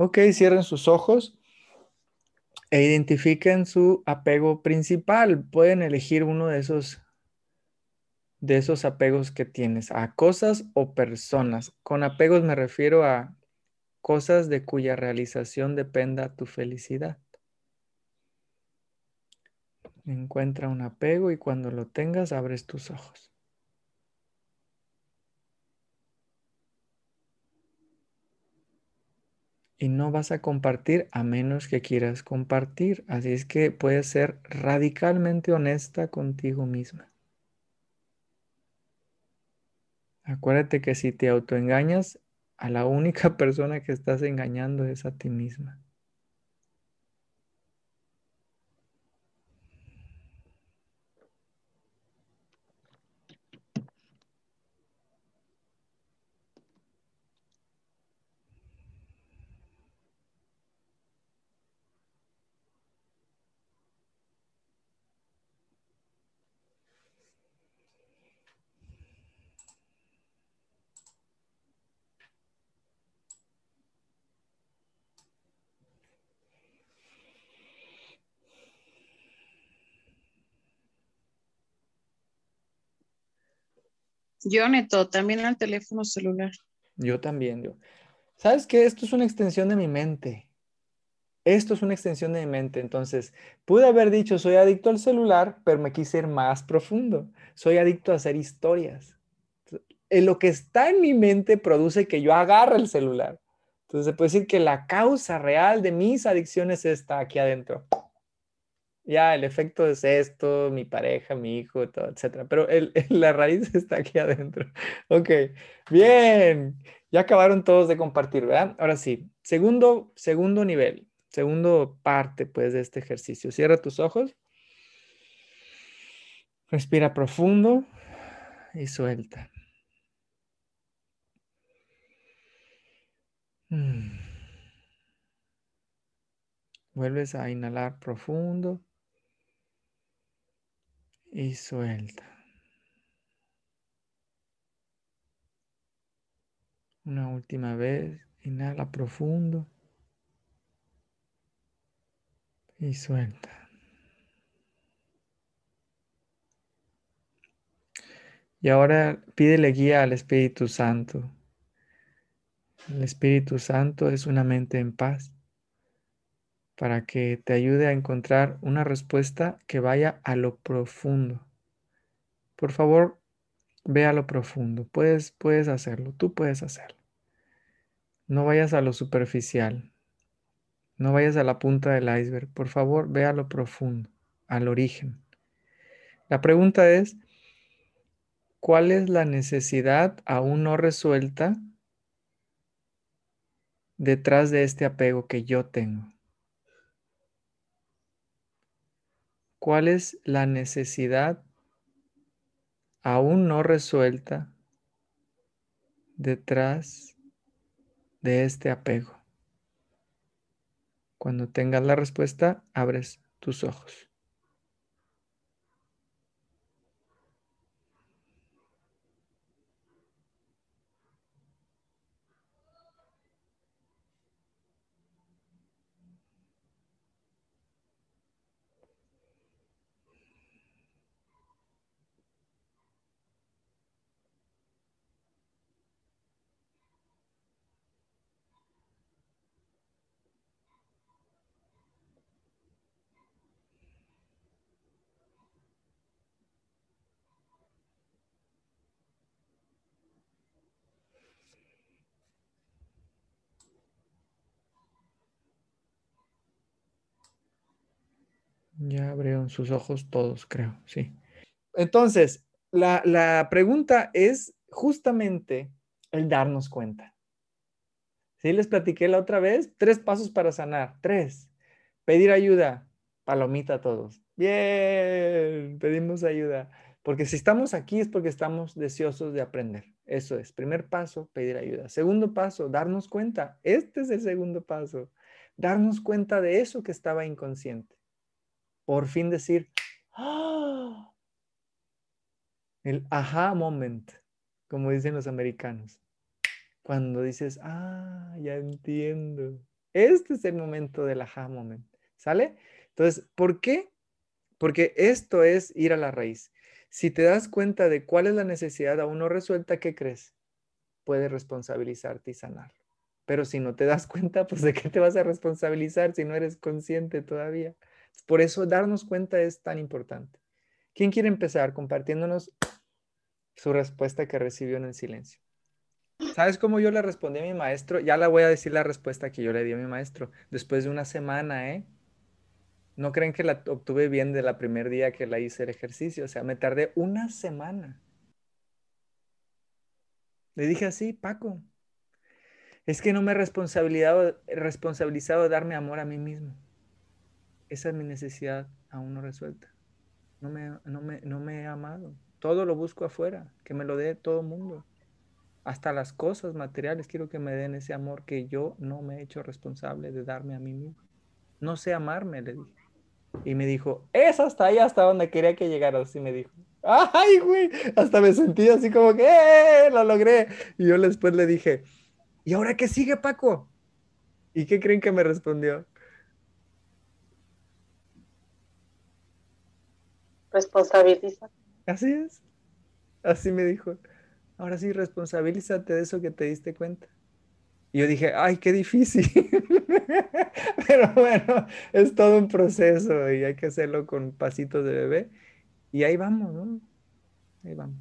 Ok, cierren sus ojos e identifiquen su apego principal. Pueden elegir uno de esos de esos apegos que tienes a cosas o personas. Con apegos me refiero a cosas de cuya realización dependa tu felicidad. Encuentra un apego y cuando lo tengas abres tus ojos. Y no vas a compartir a menos que quieras compartir. Así es que puedes ser radicalmente honesta contigo misma. Acuérdate que si te autoengañas, a la única persona que estás engañando es a ti misma. Yo, Neto, también al teléfono celular. Yo también, yo. ¿Sabes qué? Esto es una extensión de mi mente. Esto es una extensión de mi mente. Entonces, pude haber dicho, soy adicto al celular, pero me quise ir más profundo. Soy adicto a hacer historias. En lo que está en mi mente produce que yo agarre el celular. Entonces, se puede decir que la causa real de mis adicciones está aquí adentro ya el efecto es esto, mi pareja, mi hijo, todo, etcétera. Pero el, la raíz está aquí adentro. Ok, bien. Ya acabaron todos de compartir, ¿verdad? Ahora sí, segundo, segundo nivel, segundo parte, pues, de este ejercicio. Cierra tus ojos. Respira profundo y suelta. Mm. Vuelves a inhalar profundo y suelta. Una última vez, inhala profundo y suelta. Y ahora pídele guía al Espíritu Santo. El Espíritu Santo es una mente en paz para que te ayude a encontrar una respuesta que vaya a lo profundo. Por favor, ve a lo profundo. Puedes, puedes hacerlo, tú puedes hacerlo. No vayas a lo superficial. No vayas a la punta del iceberg. Por favor, ve a lo profundo, al origen. La pregunta es, ¿cuál es la necesidad aún no resuelta detrás de este apego que yo tengo? ¿Cuál es la necesidad aún no resuelta detrás de este apego? Cuando tengas la respuesta, abres tus ojos. Ya abrieron sus ojos todos, creo, sí. Entonces, la, pregunta es justamente el darnos cuenta. Sí, les platiqué la otra vez, tres pasos para sanar. Tres. Pedir ayuda. Palomita a todos. Bien, pedimos ayuda. Porque si estamos aquí es porque estamos deseosos de aprender. Eso es. Primer paso, pedir ayuda. Segundo paso, darnos cuenta. Este es el segundo paso. Darnos cuenta de eso que estaba inconsciente por fin decir, ¡Ah! el aha moment, como dicen los americanos. Cuando dices, ah, ya entiendo. Este es el momento del aha moment. ¿Sale? Entonces, ¿por qué? Porque esto es ir a la raíz. Si te das cuenta de cuál es la necesidad aún no resuelta, ¿qué crees? Puedes responsabilizarte y sanarlo. Pero si no te das cuenta, pues de qué te vas a responsabilizar si no eres consciente todavía. Por eso darnos cuenta es tan importante. ¿Quién quiere empezar compartiéndonos su respuesta que recibió en el silencio? ¿Sabes cómo yo le respondí a mi maestro? Ya la voy a decir la respuesta que yo le di a mi maestro después de una semana, ¿eh? No creen que la obtuve bien de la primer día que la hice el ejercicio, o sea, me tardé una semana. Le dije así, Paco, es que no me he responsabilizado, responsabilizado de darme amor a mí mismo. Esa es mi necesidad aún no resuelta. No me, no me, no me he amado. Todo lo busco afuera, que me lo dé todo el mundo. Hasta las cosas materiales quiero que me den ese amor que yo no me he hecho responsable de darme a mí mismo. No sé amarme, le dije. Y me dijo, es hasta ahí, hasta donde quería que llegara. Así me dijo. Ay, güey. Hasta me sentí así como que, ¡eh! Lo logré. Y yo después le dije, ¿y ahora qué sigue, Paco? ¿Y qué creen que me respondió? Responsabiliza. Así es. Así me dijo. Ahora sí, responsabilízate de eso que te diste cuenta. Y yo dije, ay, qué difícil. Pero bueno, es todo un proceso y hay que hacerlo con pasitos de bebé. Y ahí vamos, ¿no? Ahí vamos.